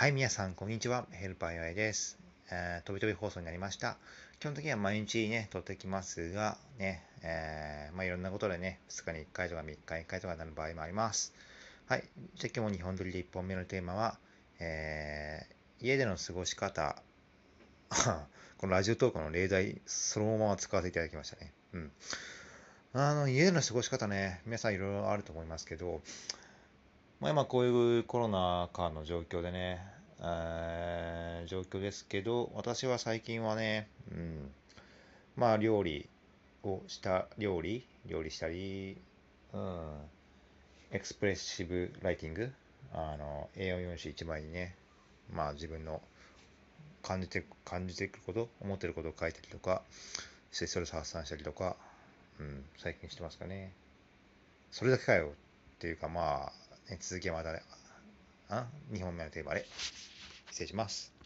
はい、皆さん、こんにちは。ヘルパー岩井です。えー、飛び飛び放送になりました。基本的には毎日ね、撮ってきますが、ね、えー、まあ、いろんなことでね、2日に1回とか3日に1回とかなる場合もあります。はい、じゃあ今日も2本撮りで1本目のテーマは、えー、家での過ごし方、このラジオトークの例題、そのまま使わせていただきましたね。うん。あの、家での過ごし方ね、皆さんいろいろあると思いますけど、まあ、今こういうコロナ禍の状況でね、えー、状況ですけど、私は最近はね、うん、まあ料理をした料理、料理したり、うん、エクスプレッシブライティング、あの、A4 用紙1枚にね、まあ自分の感じて、感じていくこと、思ってることを書いたりとか、してそれを発散したりとか、うん、最近してますかね。それだけかよっていうかまあ、続きはまた、あ2本目のテーマで失礼します。